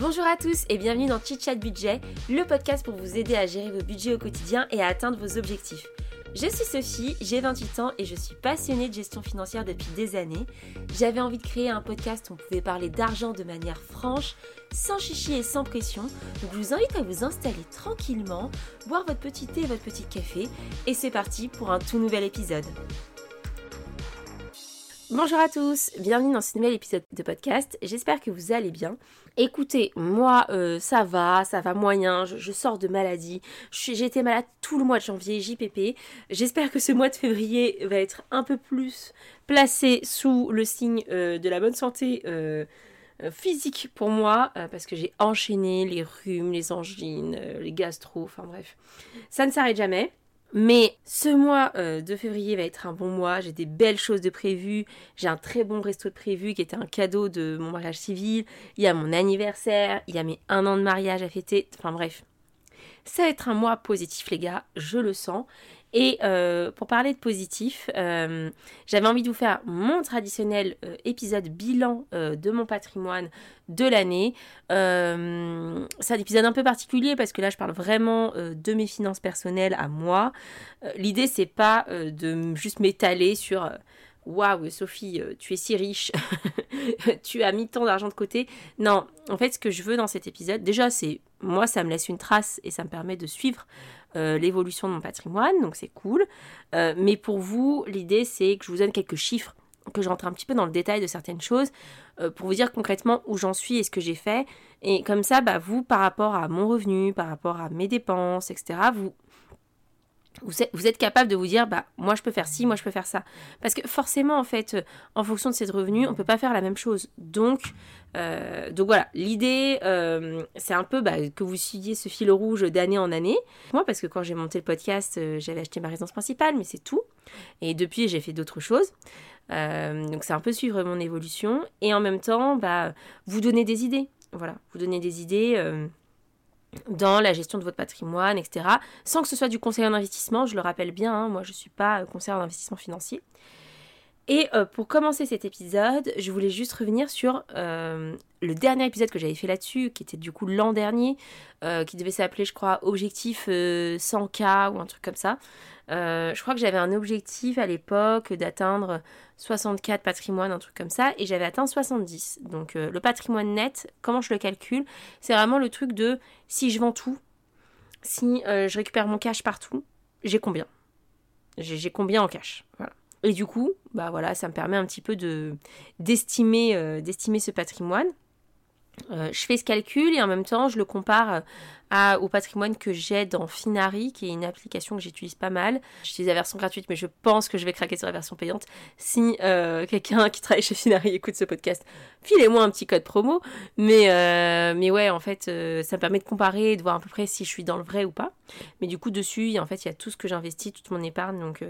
Bonjour à tous et bienvenue dans Chit Chat Budget, le podcast pour vous aider à gérer vos budgets au quotidien et à atteindre vos objectifs. Je suis Sophie, j'ai 28 ans et je suis passionnée de gestion financière depuis des années. J'avais envie de créer un podcast où on pouvait parler d'argent de manière franche, sans chichi et sans pression. Donc je vous invite à vous installer tranquillement, boire votre petit thé et votre petit café et c'est parti pour un tout nouvel épisode. Bonjour à tous, bienvenue dans ce nouvel épisode de podcast. J'espère que vous allez bien. Écoutez, moi euh, ça va, ça va moyen, je, sors de maladie. J'ai été malade tout le mois de janvier, JPP. J'espère que ce mois de février va être un peu plus placé sous le signe euh, de la bonne santé. Euh, physique pour moi parce que j'ai enchaîné les rhumes, les angines, les gastro, enfin bref. Ça ne s'arrête jamais. Mais ce mois euh, de février va être un bon mois, j'ai des belles choses de prévues, j'ai un très bon resto de prévu qui était un cadeau de mon mariage civil, il y a mon anniversaire, il y a mes un an de mariage à fêter, enfin bref. Ça va être un mois positif les gars, je le sens. Et euh, pour parler de positif, euh, j'avais envie de vous faire mon traditionnel euh, épisode bilan de mon patrimoine de l'année. c'est un épisode un peu particulier parce que là je parle vraiment de mes finances personnelles à moi. L'idée c'est pas de juste m'étaler sur Waouh, Sophie, tu es si riche, tu as mis tant d'argent de côté. Non, en fait, ce que je veux dans cet épisode, déjà, c'est moi, ça me laisse une trace et ça me permet de suivre euh, l'évolution de mon patrimoine, donc c'est cool. Euh, mais pour vous, l'idée c'est que je vous donne quelques chiffres, que je rentre un petit peu dans le détail de certaines choses, euh, pour vous dire concrètement où j'en suis et ce que j'ai fait. Et comme ça, bah, vous, par rapport à mon revenu, par rapport à mes dépenses, etc., vous, vous êtes, capable de vous dire, bah, moi je peux faire ci, moi je peux faire ça. Parce que forcément, en fait, euh, en fonction de ces revenus, on ne peut pas faire la même chose. Donc, euh, donc voilà, l'idée, euh, c'est un peu bah, que vous suiviez ce fil rouge d'année en année. Moi, parce que quand j'ai monté le podcast, j'avais acheté ma résidence principale, mais c'est tout. Et depuis, j'ai fait d'autres choses. donc c'est un peu suivre mon évolution. Et en même temps, bah, vous donner des idées. Voilà, vous donner des idées dans la gestion de votre patrimoine, etc. Sans que ce soit du conseil en investissement, je le rappelle bien, hein, moi je ne suis pas euh, conseiller en investissement financier. Et euh, pour commencer cet épisode, je voulais juste revenir sur euh, le dernier épisode que j'avais fait là-dessus, qui était du coup l'an dernier, qui devait s'appeler, je crois, Objectif 100K ou un truc comme ça. je crois que j'avais un objectif à l'époque d'atteindre 64 patrimoines, un truc comme ça, et j'avais atteint 70. Donc euh, le patrimoine net, comment je le calcule? C'est vraiment le truc de si je vends tout, si euh, je récupère mon cash partout, j'ai combien? J'ai combien en cash? Voilà. Et du coup, bah voilà, ça me permet un petit peu de d'estimer euh, d'estimer ce patrimoine. Euh, je fais ce calcul et en même temps je le compare euh, au patrimoine que j'ai dans Finari, qui est une application que j'utilise pas mal. J'utilise la version gratuite, mais je pense que je vais craquer sur la version payante. Si quelqu'un qui travaille chez Finari écoute ce podcast, filez-moi un petit code promo. Mais, mais ouais, en fait, ça me permet de comparer et de voir à peu près si je suis dans le vrai ou pas. Mais du coup, dessus, en fait, il y a tout ce que j'investis, toute mon épargne. Donc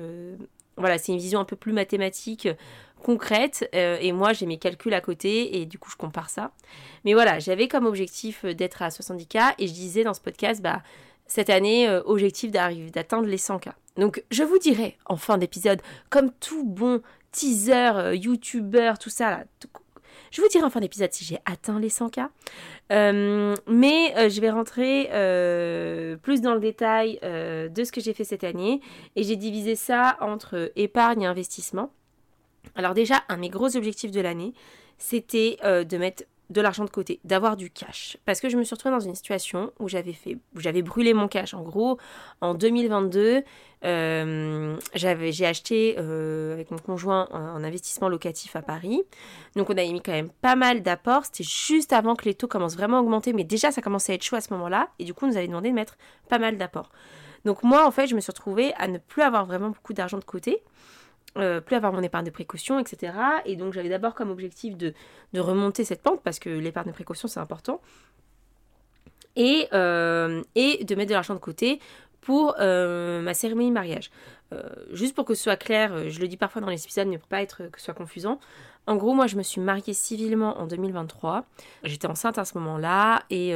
voilà, c'est une vision un peu plus mathématique concrète euh, et moi j'ai mes calculs à côté et du coup je compare ça. Mais voilà, j'avais comme objectif euh, d'être à 70K et je disais dans ce podcast, bah cette année, euh, objectif d'arriver, d'atteindre les 100K. Donc je vous dirai en fin d'épisode, comme tout bon teaser, youtubeur, tout ça là, je vous dirai en fin d'épisode si j'ai atteint les 100K. mais je vais rentrer plus dans le détail de ce que j'ai fait cette année. Et j'ai divisé ça entre épargne et investissement. Alors déjà, un de mes gros objectifs de l'année, c'était euh, de mettre de l'argent de côté, d'avoir du cash. Parce que je me suis retrouvée dans une situation où j'avais fait, j'avais brûlé mon cash. En gros, en 2022, euh, j'avais, j'ai acheté euh, avec mon conjoint un, investissement locatif à Paris. Donc on avait mis quand même pas mal d'apports. C'était juste avant que les taux commencent vraiment à augmenter, mais déjà ça commençait à être chaud à ce moment-là. Et du coup, on nous avait demandé de mettre pas mal d'apports. Donc moi, en fait, je me suis retrouvée à ne plus avoir vraiment beaucoup d'argent de côté. Euh, plus avoir mon épargne de précaution, etc. Et donc j'avais d'abord comme objectif de, remonter cette pente parce que l'épargne de précaution c'est important. Et, euh, et de mettre de l'argent de côté pour euh, ma cérémonie de mariage. juste pour que ce soit clair, je le dis parfois dans les épisodes, mais pour pas être que ce soit confusant. En gros, moi je me suis mariée civilement en 2023. J'étais enceinte à ce moment-là et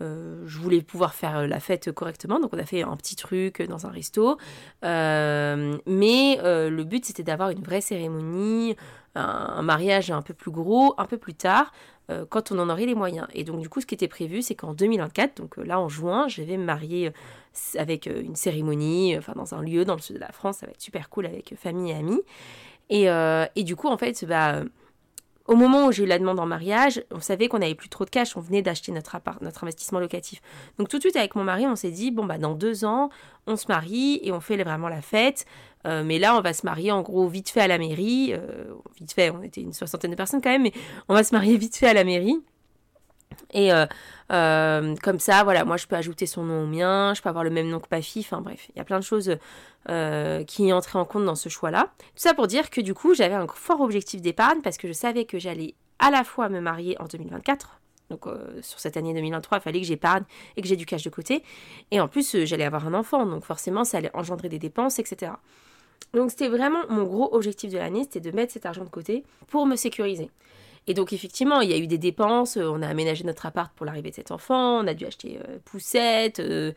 je voulais pouvoir faire la fête correctement, donc on a fait un petit truc dans un resto. mais le but c'était d'avoir une vraie cérémonie, un, mariage un peu plus gros, un peu plus tard, quand on en aurait les moyens. Et donc du coup, ce qui était prévu, c'est qu'en 2024, donc là en juin, je vais me marier avec une cérémonie, enfin dans un lieu dans le sud de la France, ça va être super cool avec famille et amis. Et, et du coup, en fait, bah au moment où j'ai eu la demande en mariage, on savait qu'on n'avait plus trop de cash, on venait d'acheter notre, notre investissement locatif. Donc tout de suite avec mon mari, on s'est dit, bon bah dans deux ans, on se marie et on fait vraiment la fête. Euh, mais là, on va se marier en gros vite fait à la mairie. Euh, vite fait, on était une soixantaine de personnes quand même, mais on va se marier vite fait à la mairie. Et euh, comme ça, voilà, moi je peux ajouter son nom au mien, je peux avoir le même nom que fille, enfin bref, il y a plein de choses euh, qui entraient en compte dans ce choix-là. Tout ça pour dire que du coup, j'avais un fort objectif d'épargne parce que je savais que j'allais à la fois me marier en 2024, donc euh, sur cette année 2023, il fallait que j'épargne et que j'ai du cash de côté. Et en plus, j'allais avoir un enfant, donc forcément, ça allait engendrer des dépenses, etc. Donc c'était vraiment mon gros objectif de l'année, c'était de mettre cet argent de côté pour me sécuriser. Et donc effectivement, il y a eu des dépenses, euh, on a aménagé notre appart pour l'arrivée de cet enfant, on a dû acheter euh, poussette, euh,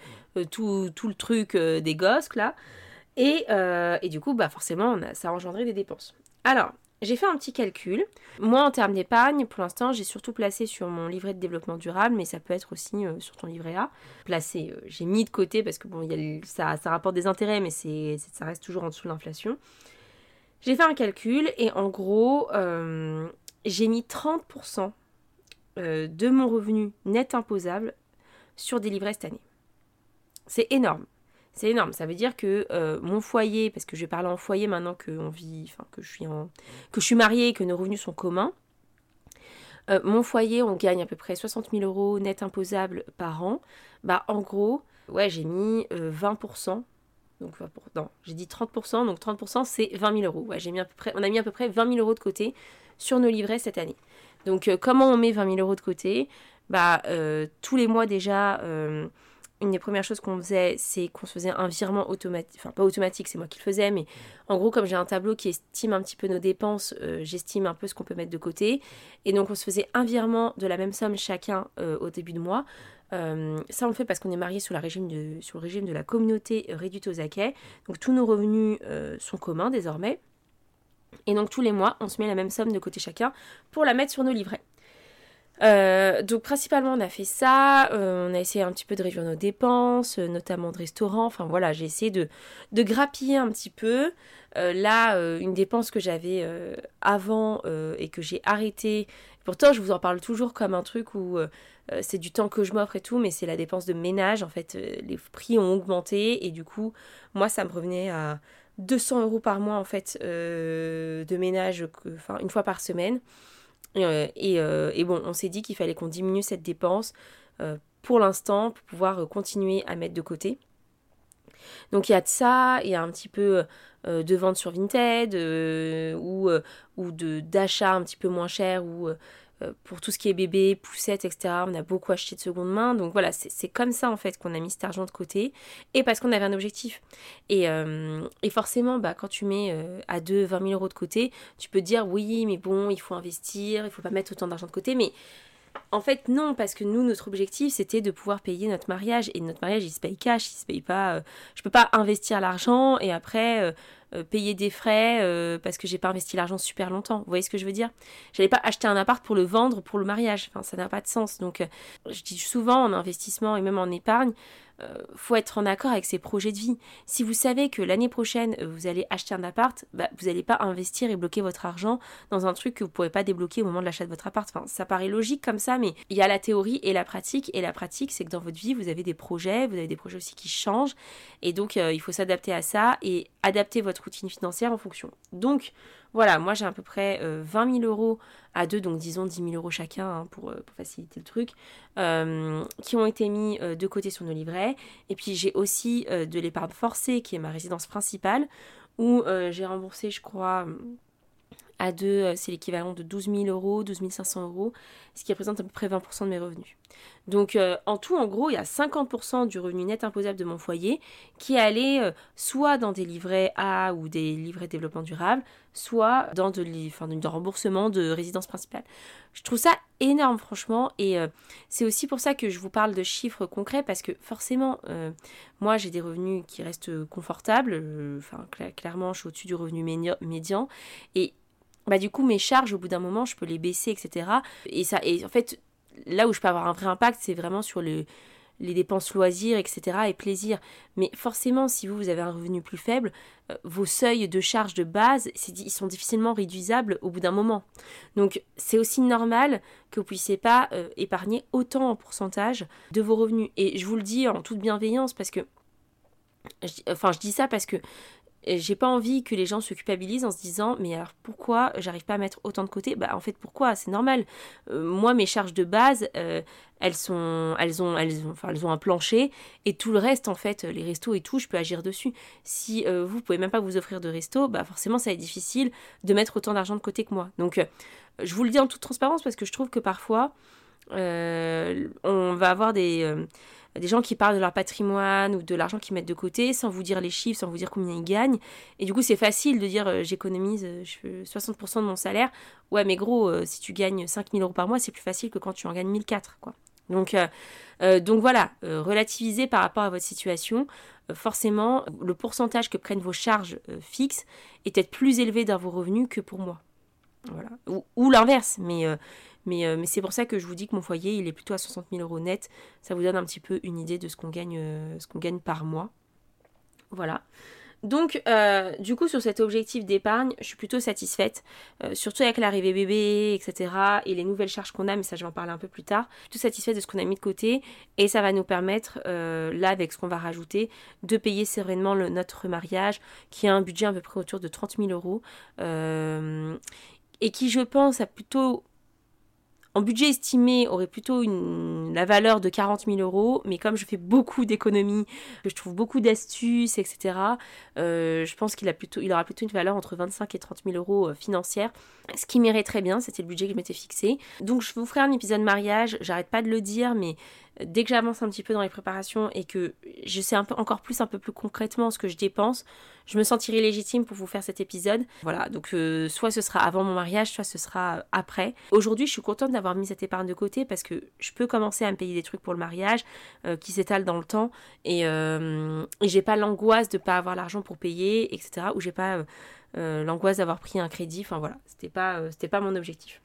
tout, tout, le truc des gosses là. Et, et, du coup, bah forcément, ça a engendré des dépenses. Alors, j'ai fait un petit calcul. Moi, en termes d'épargne, pour l'instant, j'ai surtout placé sur mon livret de développement durable, mais ça peut être aussi sur ton livret A. Placé, j'ai mis de côté parce que bon, ça rapporte des intérêts, mais c'est, ça reste toujours en dessous de l'inflation. J'ai fait un calcul et en gros, j'ai mis 30% euh, de mon revenu net imposable sur des livrets cette année. C'est énorme. C'est énorme. Ça veut dire que euh, mon foyer, parce que je vais parler en foyer maintenant que je suis en, que je suis mariée et que nos revenus sont communs. Euh, mon foyer, on gagne à peu près 60 000 euros net imposables par an. Bah en gros, ouais, j'ai mis 20%. Donc, non, j'ai dit 30%, donc 30% c'est 20 000 euros. On a mis à peu près 20 000 euros de côté sur nos livrets cette année. Donc euh, comment on met 20 000 euros de côté? Bah euh, tous les mois déjà, euh, une des premières choses qu'on faisait, c'est qu'on se faisait un virement automatique, enfin pas automatique, c'est moi qui le faisais, mais en gros comme j'ai un tableau qui estime un petit peu nos dépenses, j'estime un peu ce qu'on peut mettre de côté, et donc on se faisait un virement de la même somme chacun au début de mois. Ça, on le fait parce qu'on est marié sous, le régime de la communauté réduite aux acquets. Donc, tous nos revenus sont communs désormais. Et donc tous les mois, on se met la même somme de côté chacun pour la mettre sur nos livrets. Euh, donc principalement on a fait ça, euh, on a essayé un petit peu de réduire nos dépenses, euh, notamment de restaurants, enfin voilà, j'ai essayé de, de, grappiller un petit peu. là, une dépense que j'avais avant et que j'ai arrêtée, pourtant je vous en parle toujours comme un truc où c'est du temps que je m'offre et tout, mais c'est la dépense de ménage, en fait les prix ont augmenté et du coup moi ça me revenait à 200 euros par mois en fait euh, de ménage, enfin une fois par semaine. Euh, euh, et, bon, on s'est dit qu'il fallait qu'on diminue cette dépense pour l'instant pour pouvoir continuer à mettre de côté. Donc il y a de ça, il y a un petit peu de vente sur Vinted ou, ou d'achat un petit peu moins cher ou euh, pour tout ce qui est bébé, poussette, etc. On a beaucoup acheté de seconde main. Donc voilà, c'est comme ça en fait qu'on a mis cet argent de côté. Et parce qu'on avait un objectif. Et, euh, forcément, bah, quand tu mets euh, à 2, 20 000 euros de côté, tu peux dire oui, mais bon, il faut investir, il faut pas mettre autant d'argent de côté. Mais en fait, non, parce que nous, notre objectif, c'était de pouvoir payer notre mariage. Et notre mariage, il se paye cash, il se paye pas. je peux pas investir l'argent et après euh, payer des frais euh, parce que j'ai pas investi l'argent super longtemps. Vous voyez ce que je veux dire? J'allais pas acheter un appart pour le vendre pour le mariage. Enfin, ça n'a pas de sens. Donc, euh, je dis souvent en investissement et même en épargne, euh, faut être en accord avec ses projets de vie. Si vous savez que l'année prochaine, euh, vous allez acheter un appart, bah, vous n'allez pas investir et bloquer votre argent dans un truc que vous ne pourrez pas débloquer au moment de l'achat de votre appart. Enfin, ça paraît logique comme ça, mais il y a la théorie et la pratique. Et la pratique, c'est que dans votre vie, vous avez des projets, vous avez des projets aussi qui changent. Et donc, euh, il faut s'adapter à ça et adapter votre routine financière en fonction. Donc, voilà, moi j'ai à peu près 20 000 euros à deux, donc disons 10 000 euros chacun hein, pour, pour, faciliter le truc, qui ont été mis de côté sur nos livrets. Et puis j'ai aussi euh, de l'épargne forcée qui est ma résidence principale où euh, j'ai remboursé, je crois, À deux, c'est l'équivalent de 12 000 euros, 12 500 euros, ce qui représente à peu près 20% de mes revenus. Donc euh, en tout, en gros, il y a 50% du revenu net imposable de mon foyer qui allait euh, soit dans des livrets A ou des livrets développement durable, soit dans de, enfin, de remboursement de résidence principale. Je trouve ça énorme franchement et euh, c'est aussi pour ça que je vous parle de chiffres concrets parce que forcément, moi j'ai des revenus qui restent confortables, enfin clairement je suis au-dessus du revenu médian et bah du coup mes charges au bout d'un moment je peux les baisser etc et ça et en fait là où je peux avoir un vrai impact, c'est vraiment sur les dépenses loisirs, etc. et plaisir. Mais forcément, si vous, vous avez un revenu plus faible, euh, vos seuils de charge de base, ils sont difficilement réduisables au bout d'un moment. Donc c'est aussi normal que vous puissiez pas euh, épargner autant en pourcentage de vos revenus. Et je vous le dis en toute bienveillance parce que enfin je dis ça parce que j'ai pas envie que les gens se culpabilisent en se disant mais alors pourquoi j'arrive pas à mettre autant de côté? Bah en fait pourquoi? C'est normal. Euh, moi mes charges de base euh, elles sont elles ont elles ont un plancher et tout le reste en fait les restos et tout je peux agir dessus. Si euh, vous pouvez même pas vous offrir de resto, bah forcément ça va être difficile de mettre autant d'argent de côté que moi. Donc je vous le dis en toute transparence parce que je trouve que parfois on va avoir des des gens qui parlent de leur patrimoine ou de l'argent qu'ils mettent de côté sans vous dire les chiffres, sans vous dire combien ils gagnent. Et du coup, c'est facile de dire euh, j'économise 60% euh, de mon salaire. Ouais, mais gros, euh, si tu gagnes 5000 euros par mois, c'est plus facile que quand tu en gagnes 1004, quoi. Donc, voilà, relativiser par rapport à votre situation. forcément, le pourcentage que prennent vos charges fixes est peut-être plus élevé dans vos revenus que pour moi. Voilà. Ou l'inverse, mais euh, mais, c'est pour ça que je vous dis que mon foyer, il est plutôt à 60 000 euros net. Ça vous donne un petit peu une idée de ce qu'on gagne, euh, gagne par mois. Voilà. Donc, euh, du coup, sur cet objectif d'épargne, je suis plutôt satisfaite, surtout avec l'arrivée bébé, etc. et les nouvelles charges qu'on a, mais ça, je vais en parler un peu plus tard. Plutôt satisfaite de ce qu'on a mis de côté, et ça va nous permettre, là, avec ce qu'on va rajouter, de payer sereinement notre mariage, qui a un budget à peu près autour de 30 000 euros, et qui, je pense, a plutôt en budget estimé aurait plutôt une, la valeur de 40 000 euros, mais comme je fais beaucoup d'économies, que je trouve beaucoup d'astuces, etc., euh, je pense qu'il aura plutôt une valeur entre 25 et 30 000 euros euh, financière, ce qui m'irait très bien, c'était le budget que je m'étais fixé. Donc je vous ferai un épisode mariage, j'arrête pas de le dire, mais dès que j'avance un petit peu dans les préparations et que je sais un peu, encore plus, un peu plus concrètement ce que je dépense, je me sentirai légitime pour vous faire cet épisode. Voilà, donc euh, soit ce sera avant mon mariage, soit ce sera après. Aujourd'hui, je suis contente d'avoir mis cette épargne de côté parce que je peux commencer à me payer des trucs pour le mariage euh, qui s'étalent dans le temps et, euh, et j'ai pas l'angoisse de pas avoir l'argent pour payer, etc. Ou j'ai pas l'angoisse d'avoir pris un crédit. Enfin voilà, c'était pas, c'était pas mon objectif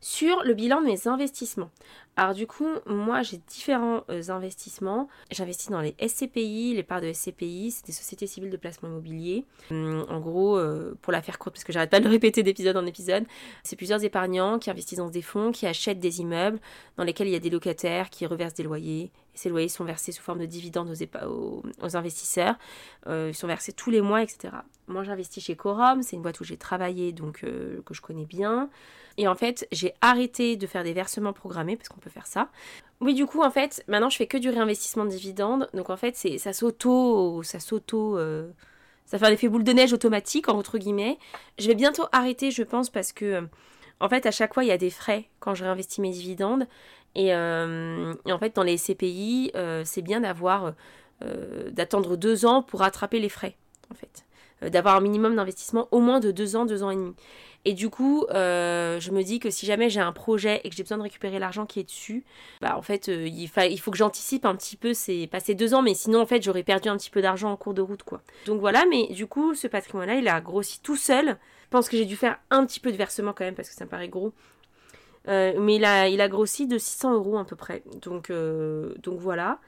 sur le bilan de mes investissements. Alors du coup, moi j'ai différents euh, investissements. J'investis dans les SCPI, les parts de SCPI, c'est des sociétés civiles de placement immobilier. Hum, en gros, euh, pour la faire courte, parce que j'arrête pas de le répéter d'épisode en épisode, c'est plusieurs épargnants qui investissent dans des fonds, qui achètent des immeubles dans lesquels il y a des locataires qui reversent des loyers. Ces loyers sont versés sous forme de dividendes aux, investisseurs. Euh, ils sont versés tous les mois, etc. Moi j'investis chez Corum, c'est une boîte où j'ai travaillé, donc que je connais bien. Et en fait, j'ai arrêté de faire des versements programmés parce qu'on peut faire ça. Oui, du coup, en fait, maintenant je fais que du réinvestissement de dividendes. Donc en fait, ça s'auto ça s'auto euh, ça fait un effet boule de neige automatique entre guillemets. Je vais bientôt arrêter, je pense parce que en fait, à chaque fois, il y a des frais quand je réinvestis mes dividendes et, euh, en fait, dans les CPI, euh, c'est bien d'avoir d'attendre deux ans pour rattraper les frais en fait. D'avoir un minimum d'investissement au moins de deux ans, deux ans et demi. Et du coup, euh, je me dis que si jamais j'ai un projet et que j'ai besoin de récupérer l'argent qui est dessus, bah en fait, euh, il, faut que j'anticipe un petit peu, c'est passé deux ans, mais sinon en fait j'aurais perdu un petit peu d'argent en cours de route quoi. Donc voilà, mais du coup, ce patrimoine-là, il a grossi tout seul. Je pense que j'ai dû faire un petit peu de versement quand même parce que ça me paraît gros. Euh, mais il a, grossi de 600 euros à peu près. Donc, donc voilà.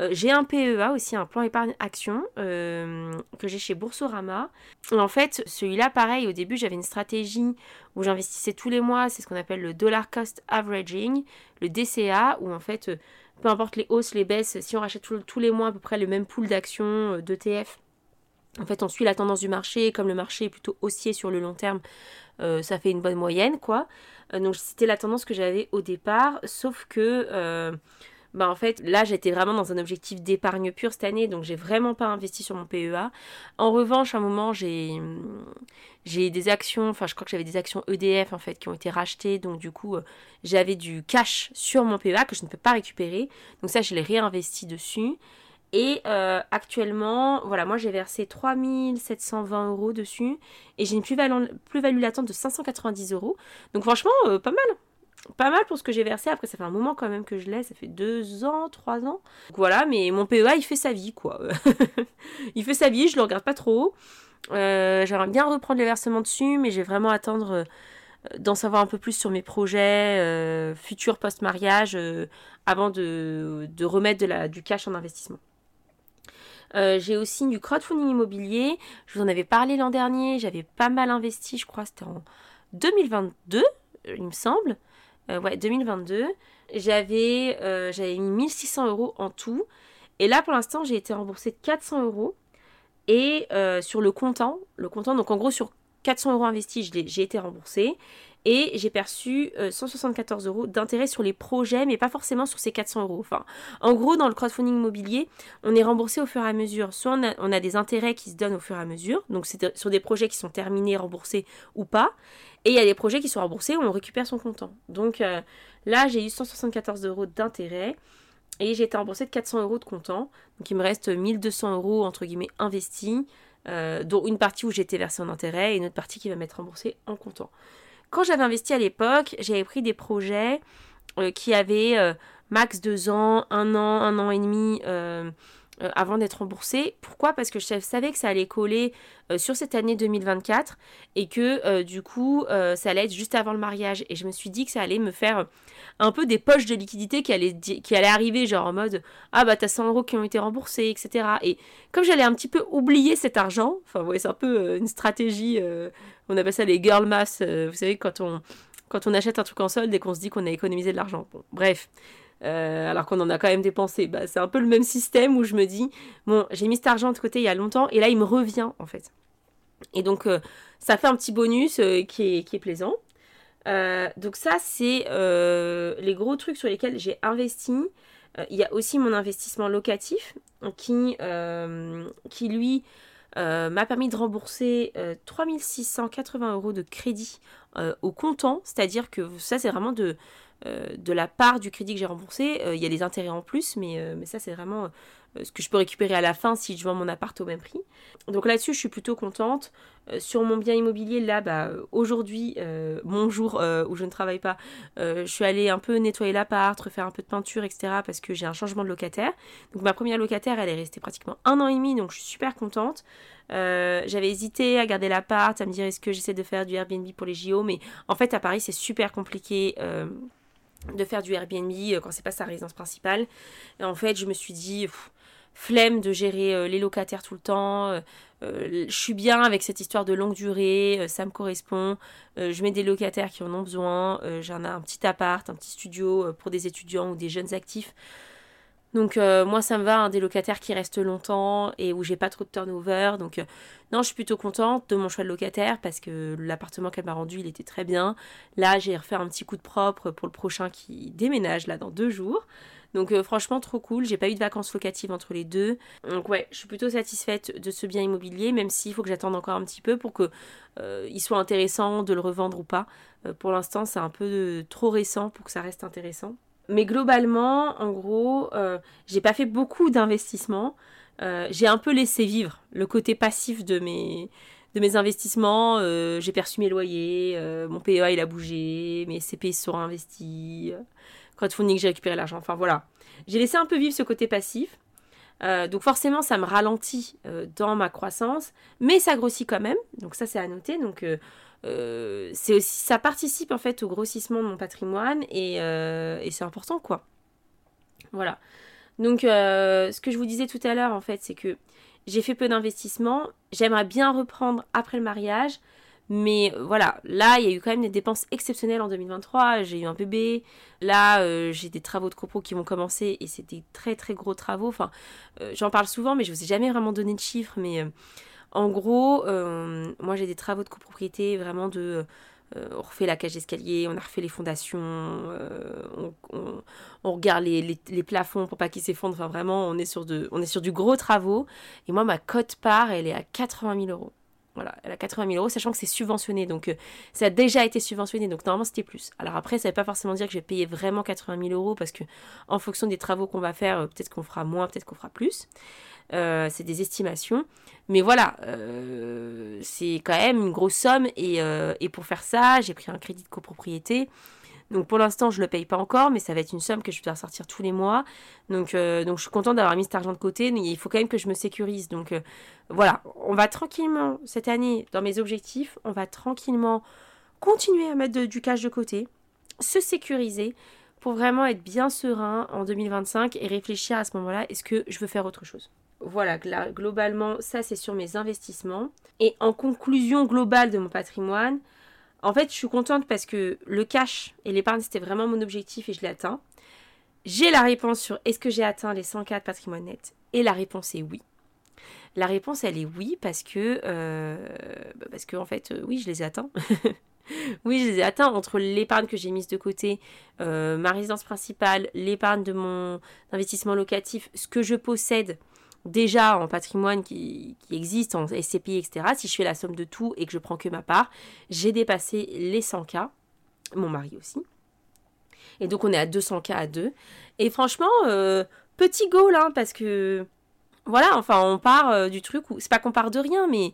Euh, j'ai un PEA aussi, un plan épargne action euh, que j'ai chez Boursorama. En fait, celui-là, pareil, au début, j'avais une stratégie où j'investissais tous les mois, c'est ce qu'on appelle le dollar cost averaging, le DCA, où en fait, euh, peu importe les hausses, les baisses, si on rachète tous les mois à peu près le même pool d'actions, d'ETF, en fait, on suit la tendance du marché, comme le marché est plutôt haussier sur le long terme, ça fait une bonne moyenne, quoi. donc, c'était la tendance que j'avais au départ, sauf que bah en fait là j'étais vraiment dans un objectif d'épargne pure cette année donc j'ai vraiment pas investi sur mon PEA. En revanche à un moment j'ai j'ai des actions, enfin je crois que j'avais des actions EDF en fait qui ont été rachetées donc du coup euh, j'avais du cash sur mon PEA que je ne peux pas récupérer donc ça je l'ai réinvesti dessus. Et euh, actuellement, voilà, moi j'ai versé 3720 euros dessus et j'ai une plus-value plus latente de 590 euros. Donc franchement, euh, pas mal pas mal pour ce que j'ai versé. Après, ça fait un moment quand même que je l'ai. Ça fait deux ans, trois ans. Donc voilà, mais mon PEA, il fait sa vie, quoi. il fait sa vie, je le regarde pas trop. Euh, j'aimerais bien reprendre les versements dessus, mais je vais vraiment attendre d'en savoir un peu plus sur mes projets futurs post-mariage avant de, remettre du cash en investissement. J'ai aussi du crowdfunding immobilier. Je vous en avais parlé l'an dernier. J'avais pas mal investi, je crois, c'était en 2022, il me semble. Euh, ouais, 2022. J'avais euh, mis 1600 euros en tout. Et là, pour l'instant, j'ai été remboursée de 400 euros. Et euh, sur le comptant, le comptant, donc en gros, sur 400 euros investis, j'ai été remboursée. Et j'ai perçu 174 euros d'intérêt sur les projets, mais pas forcément sur ces 400 euros. Enfin, en gros, dans le crowdfunding immobilier, on est remboursé au fur et à mesure. Soit on a, des intérêts qui se donnent au fur et à mesure, donc c'est sur des projets qui sont terminés, remboursés ou pas. Et il y a des projets qui sont remboursés où on récupère son comptant. Donc euh, là, j'ai eu 174 euros d'intérêt et j'ai été remboursé de 400 euros de comptant. Donc il me reste 1200 euros entre guillemets investis, euh, dont une partie où j'ai été versé en intérêt et une autre partie qui va m'être remboursée en comptant. Quand j'avais investi à l'époque, j'avais pris des projets euh, qui avaient max 2 ans, 1 an, 1 an et demi euh, avant d'être remboursé. Pourquoi? Parce que je savais que ça allait coller euh, sur cette année 2024 et que euh, du coup ça allait être juste avant le mariage. Et je me suis dit que ça allait me faire un peu des poches de liquidité qui allaient, qui arriver, genre en mode Ah bah t'as 100 euros qui ont été remboursés, etc. Et comme j'allais un petit peu oublier cet argent, enfin vous voyez, c'est un peu une stratégie, on appelle ça les girl mass, vous savez, quand on, quand on achète un truc en solde et qu'on se dit qu'on a économisé de l'argent. Bon, bref. Euh, alors qu'on en a quand même dépensé. Bah, c'est un peu le même système où je me dis, bon, j'ai mis cet argent de côté il y a longtemps et là il me revient en fait. Et donc euh, ça fait un petit bonus euh, qui, est, qui, est, plaisant. donc ça c'est les gros trucs sur lesquels j'ai investi. Il y a aussi mon investissement locatif qui, lui m'a permis de rembourser 3680 euros de crédit au comptant. C'est-à-dire que ça c'est vraiment de de la part du crédit que j'ai remboursé, euh, il y a des intérêts en plus, mais, euh, ça c'est vraiment ce que je peux récupérer à la fin si je vends mon appart au même prix. Donc là-dessus, je suis plutôt contente. sur mon bien immobilier, là, bah, aujourd'hui, mon jour où je ne travaille pas, je suis allée un peu nettoyer l'appart, refaire un peu de peinture, etc. parce que j'ai un changement de locataire. Donc ma première locataire, elle est restée pratiquement un an et demi, donc je suis super contente. J'avais hésité à garder l'appart, à me dire est-ce que j'essaie de faire du Airbnb pour les JO, mais en fait à Paris c'est super compliqué de faire du Airbnb euh, quand c'est pas sa résidence principale. Et en fait, je me suis dit, flemme de gérer euh, les locataires tout le temps. Euh, je suis bien avec cette histoire de longue durée, ça me correspond. je mets des locataires qui en ont besoin. J'en ai un petit appart, un petit studio pour des étudiants ou des jeunes actifs. Donc euh, moi ça me va, un des locataires qui reste longtemps et où j'ai pas trop de turnover. Donc euh, non, je suis plutôt contente de mon choix de locataire parce que l'appartement qu'elle m'a rendu, il était très bien. Là, j'ai refait un petit coup de propre pour le prochain qui déménage là dans deux jours. Donc euh, franchement trop cool, j'ai pas eu de vacances locatives entre les deux. Donc ouais, je suis plutôt satisfaite de ce bien immobilier, même s'il faut que j'attende encore un petit peu pour que il soit intéressant de le revendre ou pas. pour l'instant, c'est un peu trop récent pour que ça reste intéressant. Mais globalement, en gros, euh, j'ai pas fait beaucoup d'investissements. Euh, j'ai un peu laissé vivre le côté passif de mes, de investissements. Euh, j'ai perçu mes loyers, mon PEA il a bougé, mes CP se sont investis, crowdfunding j'ai récupéré l'argent. Enfin voilà. J'ai laissé un peu vivre ce côté passif. donc forcément ça me ralentit dans ma croissance, mais ça grossit quand même. Donc ça c'est à noter. Donc euh, c'est aussi ça participe en fait au grossissement de mon patrimoine et, euh, c'est important quoi. Voilà. Donc euh, ce que je vous disais tout à l'heure en fait c'est que j'ai fait peu d'investissements. J'aimerais bien reprendre après le mariage. Mais voilà, là, il y a eu quand même des dépenses exceptionnelles en 2023. J'ai eu un bébé. Là, j'ai des travaux de copro qui vont commencer et c'est des très très gros travaux. Enfin, j'en parle souvent, mais je vous ai jamais vraiment donné de chiffres. Mais en gros, euh, moi j'ai des travaux de copropriété vraiment de on refait la cage d'escalier, on a refait les fondations, on, on, regarde les, plafonds pour pas qu'ils s'effondrent. Enfin, vraiment, on est, sur de, du gros travaux. Et moi, ma cote part, elle est à 80 000 euros. Voilà, elle a 80 000 euros, sachant que c'est subventionné. Donc, euh, ça a déjà été subventionné. Donc, normalement, c'était plus. Alors, après, ça ne veut pas forcément dire que je vais payer vraiment 80 000 euros parce que, en fonction des travaux qu'on va faire, euh, peut-être qu'on fera moins, peut-être qu'on fera plus. Euh, c'est des estimations. Mais voilà, c'est quand même une grosse somme. Et, et pour faire ça, j'ai pris un crédit de copropriété. Donc pour l'instant, je ne le paye pas encore, mais ça va être une somme que je dois sortir tous les mois. Donc, euh, je suis contente d'avoir mis cet argent de côté, mais il faut quand même que je me sécurise. Donc euh, voilà, on va tranquillement, cette année, dans mes objectifs, on va tranquillement continuer à mettre du cash de côté, se sécuriser pour vraiment être bien serein en 2025 et réfléchir à ce moment-là, est-ce que je veux faire autre chose? Voilà, globalement, ça c'est sur mes investissements. Et en conclusion globale de mon patrimoine, en fait, je suis contente parce que le cash et l'épargne, c'était vraiment mon objectif et je l'ai atteint. J'ai la réponse sur est-ce que j'ai atteint les 104 patrimoine net Et la réponse est oui. La réponse, elle est oui parce que, euh, en fait, euh, oui, je les ai atteints. oui, je les ai atteints entre l'épargne que j'ai mise de côté, euh, ma résidence principale, l'épargne de mon investissement locatif, ce que je possède déjà en patrimoine qui, existe, en SCPI, etc., si je fais la somme de tout et que je prends que ma part, j'ai dépassé les 100K, mon mari aussi. Et donc on est à 200K à deux. Et franchement, euh, petit goal, hein, parce que voilà, enfin on part euh, du truc où c'est pas qu'on part de rien, mais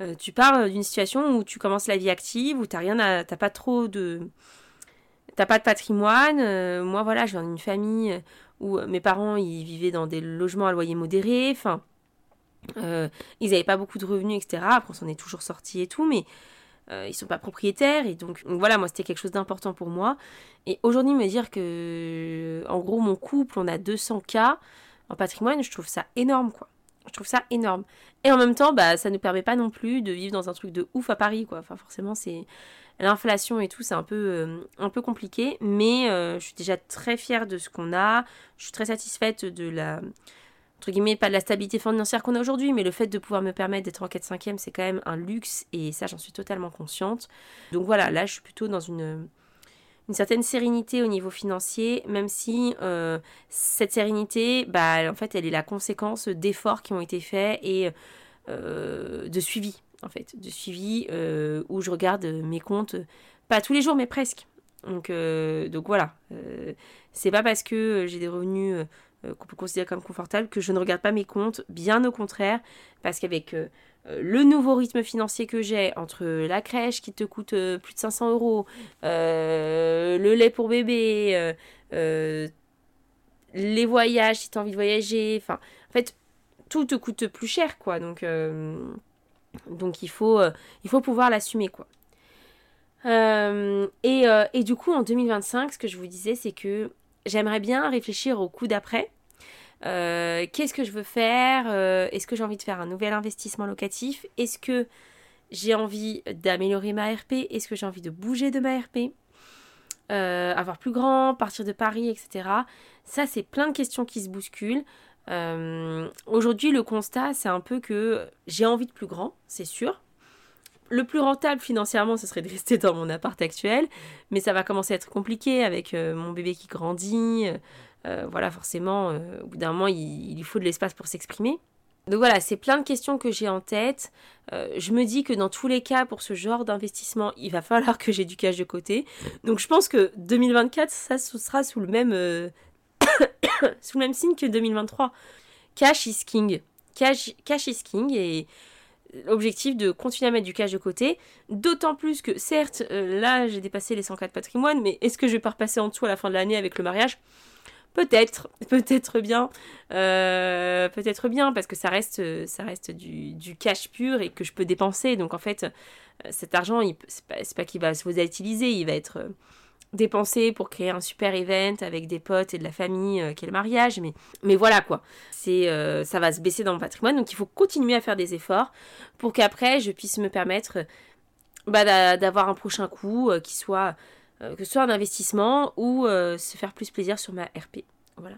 euh, tu pars d'une situation où tu commences la vie active, où t'as rien à, t'as pas trop de, t'as pas de patrimoine. moi voilà, je viens d'une famille où euh, mes parents ils vivaient dans des logements à loyer modéré, enfin euh, ils n'avaient pas beaucoup de revenus, etc. Après on s'en est toujours sorti et tout, mais euh, ils sont pas propriétaires et donc, voilà moi c'était quelque chose d'important pour moi. Et aujourd'hui me dire que en gros mon couple on a 200 k en patrimoine, je trouve ça énorme quoi. Je trouve ça énorme. Et en même temps, bah, ça ne nous permet pas non plus de vivre dans un truc de ouf à Paris, quoi. Enfin, forcément, c'est l'inflation et tout, c'est un peu, euh, un peu compliqué, mais euh, je suis déjà très fière de ce qu'on a. Je suis très satisfaite de la, entre guillemets, pas de la stabilité financière qu'on a aujourd'hui, mais le fait de pouvoir me permettre d'être en 4 5 c'est quand même un luxe et ça, j'en suis totalement consciente. Donc voilà, là, je suis plutôt dans une, une certaine sérénité au niveau financier, même si euh, cette sérénité, bah, en fait, elle est la conséquence d'efforts qui ont été faits et de suivi en fait, de suivi euh, où je regarde mes comptes, pas tous les jours, mais presque. Donc, euh, voilà, euh, c'est pas parce que j'ai des revenus qu'on peut considérer comme confortables que je ne regarde pas mes comptes, bien au contraire, parce qu'avec le nouveau rythme financier que j'ai entre la crèche qui te coûte plus de 500 euros, le lait pour bébé, les voyages si tu as envie de voyager, enfin, en fait, tout te coûte plus cher, quoi. Donc, donc il faut, euh, il faut pouvoir l'assumer quoi. Euh, euh, et, du coup en 2025, ce que je vous disais, c'est que j'aimerais bien réfléchir au coup d'après. Qu'est-ce que je veux faire? Est-ce que j'ai envie de faire un nouvel investissement locatif? Est-ce que j'ai envie d'améliorer ma RP Est-ce que j'ai envie de bouger de ma RP Avoir plus grand, partir de Paris, etc. Ça, c'est plein de questions qui se bousculent. Euh, aujourd'hui, le constat, c'est un peu que j'ai envie de plus grand, c'est sûr. Le plus rentable financièrement, ce serait de rester dans mon appart actuel, mais ça va commencer à être compliqué avec euh, mon bébé qui grandit. Euh, voilà, forcément, au bout d'un moment, il, il, faut de l'espace pour s'exprimer. Donc voilà, c'est plein de questions que j'ai en tête. je me dis que dans tous les cas, pour ce genre d'investissement, il va falloir que j'ai du cash de côté. Donc je pense que 2024, ça sera sous le même sous le même signe que 2023. Cash is king. Cash, is king et l'objectif de continuer à mettre du cash de côté. D'autant plus que, certes, euh, là j'ai dépassé les 104 patrimoines, mais est-ce que je vais pas repasser en dessous à la fin de l'année avec le mariage? Peut-être, peut-être bien, euh, peut-être bien, parce que ça reste, ça reste du, du, cash pur et que je peux dépenser. Donc en fait, euh, cet argent, c'est pas, pas qu'il va se vous utiliser, il va être dépenser pour créer un super event avec des potes et de la famille euh, quel mariage mais mais voilà quoi. C'est euh, ça va se baisser dans mon patrimoine donc il faut continuer à faire des efforts pour qu'après je puisse me permettre bah, d'avoir un prochain coup euh, qui soit que ce soit un investissement ou se faire plus plaisir sur ma RP voilà.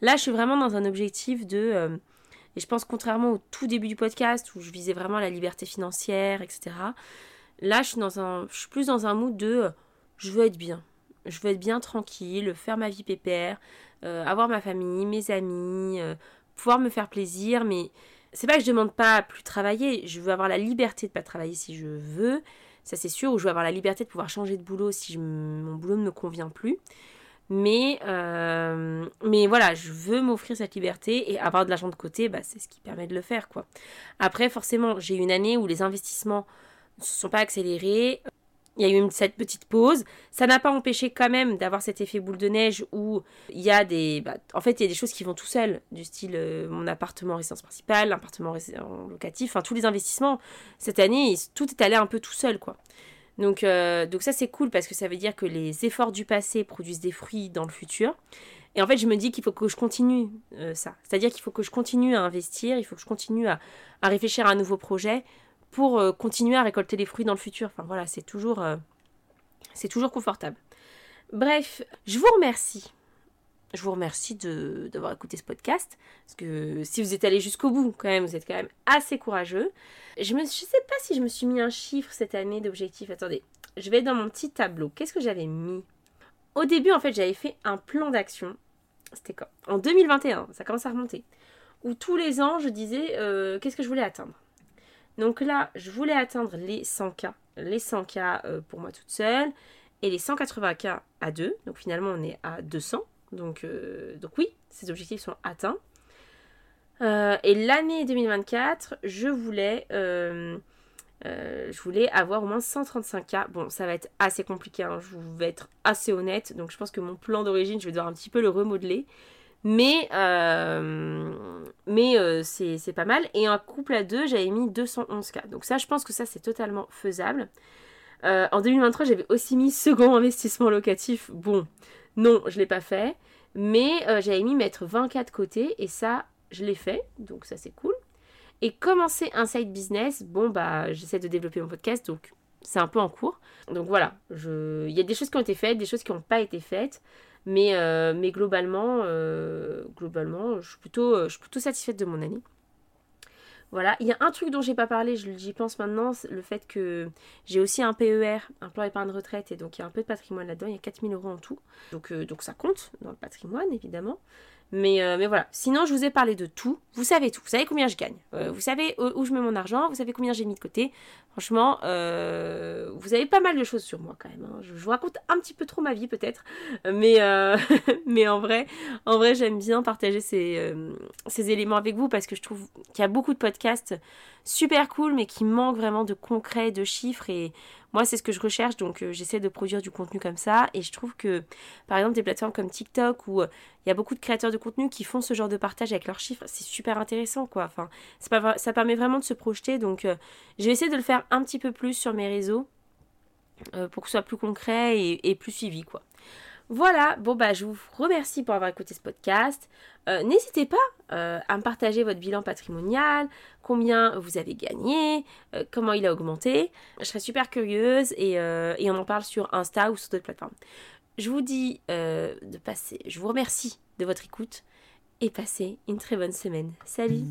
Là je suis vraiment dans un objectif de et je pense contrairement au tout début du podcast où je visais vraiment la liberté financière etc Là, je suis, dans un, je suis plus dans un mood de je veux être bien. Je veux être bien tranquille, faire ma vie pépère, avoir ma famille, mes amis, pouvoir me faire plaisir, mais c'est pas que je demande pas à plus travailler, je veux avoir la liberté de pas travailler si je veux, ça c'est sûr, ou je veux avoir la liberté de pouvoir changer de boulot si mon boulot ne me convient plus. Mais, euh, mais voilà, je veux m'offrir cette liberté et avoir de l'argent de côté, bah, c'est ce qui permet de le faire. quoi. Après, forcément, j'ai une année où les investissements ne se sont pas accélérés il y a eu cette petite pause. Ça n'a pas empêché quand même d'avoir cet effet boule de neige où il y a des... Bah, en fait, il y a des choses qui vont tout seuls, du style euh, mon appartement résidence principale, l'appartement locatif, enfin tous les investissements. Cette année, tout est allé un peu tout seul, quoi. Donc, euh, donc ça, c'est cool parce que ça veut dire que les efforts du passé produisent des fruits dans le futur. Et en fait, je me dis qu'il faut que je continue euh, ça. C'est-à-dire qu'il faut que je continue à investir, il faut que je continue à réfléchir à un nouveau projet pour euh, continuer à récolter les fruits dans le futur. Enfin voilà, c'est toujours, euh, c'est toujours confortable. Bref, je vous remercie. Je vous remercie d'avoir écouté ce podcast. Parce que si vous êtes allé jusqu'au bout, quand même, vous êtes quand même assez courageux. Je ne sais pas si je me suis mis un chiffre cette année d'objectif. Attendez, je vais dans mon petit tableau. Qu'est-ce que j'avais mis? Au début, en fait, j'avais fait un plan d'action. C'était quand? En 2021, ça commence à remonter. Où tous les ans, je disais euh, qu'est-ce que je voulais atteindre? Donc là, je voulais atteindre les 100K, les 100K euh, pour moi toute seule et les 180K à deux. Donc finalement, on est à 200. Donc, euh, donc oui, ces objectifs sont atteints. Euh, et l'année 2024, je voulais, je voulais avoir au moins 135K. Bon, ça va être assez compliqué, hein, je vais être assez honnête. Donc je pense que mon plan d'origine, je vais devoir un petit peu le remodeler. Mais, euh, euh, c'est pas mal. Et un couple à deux, j'avais mis 211K. Donc ça, je pense que ça, c'est totalement faisable. Euh, en 2023, j'avais aussi mis second investissement locatif. Bon, non, je ne l'ai pas fait. Mais j'avais mis mettre 20K de côté. Et ça, je l'ai fait. Donc ça, c'est cool. Et commencer un side business, bon, bah, j'essaie de développer mon podcast. Donc c'est un peu en cours. Donc voilà, il y a des choses qui ont été faites, des choses qui n'ont pas été faites. Mais, euh, mais globalement, euh, globalement je, suis plutôt, euh, je suis plutôt satisfaite de mon année. Voilà, il y a un truc dont j'ai pas parlé, j'y pense maintenant, le fait que j'ai aussi un PER, un plan épargne retraite, et donc il y a un peu de patrimoine là-dedans, il y a 4000 euros en tout. Donc, donc ça compte dans le patrimoine, évidemment. Mais, euh, mais voilà, sinon je vous ai parlé de tout. Vous savez tout, vous savez combien je gagne, euh, vous savez où, je mets mon argent, vous savez combien j'ai mis de côté. Franchement, euh, vous avez pas mal de choses sur moi quand même. Hein. Je, vous raconte un petit peu trop ma vie peut-être, mais, mais en vrai, en vrai j'aime bien partager ces, ces éléments avec vous parce que je trouve qu'il y a beaucoup de podcasts super cool mais qui manquent vraiment de concret, de chiffres et moi, c'est ce que je recherche, donc euh, j'essaie de produire du contenu comme ça. Et je trouve que, par exemple, des plateformes comme TikTok, où euh, il y a beaucoup de créateurs de contenu qui font ce genre de partage avec leurs chiffres, c'est super intéressant, quoi. Enfin, ça permet vraiment de se projeter. Donc, euh, je vais essayer de le faire un petit peu plus sur mes réseaux pour que ce soit plus concret et, et plus suivi, quoi. Voilà, bon bah je vous remercie pour avoir écouté ce podcast. Euh, n'hésitez pas euh, à me partager votre bilan patrimonial, combien vous avez gagné, euh, comment il a augmenté. Je serais super curieuse et, et, on en parle sur Insta ou sur d'autres plateformes. Je vous dis de passer, je vous remercie de votre écoute et passez une très bonne semaine. Salut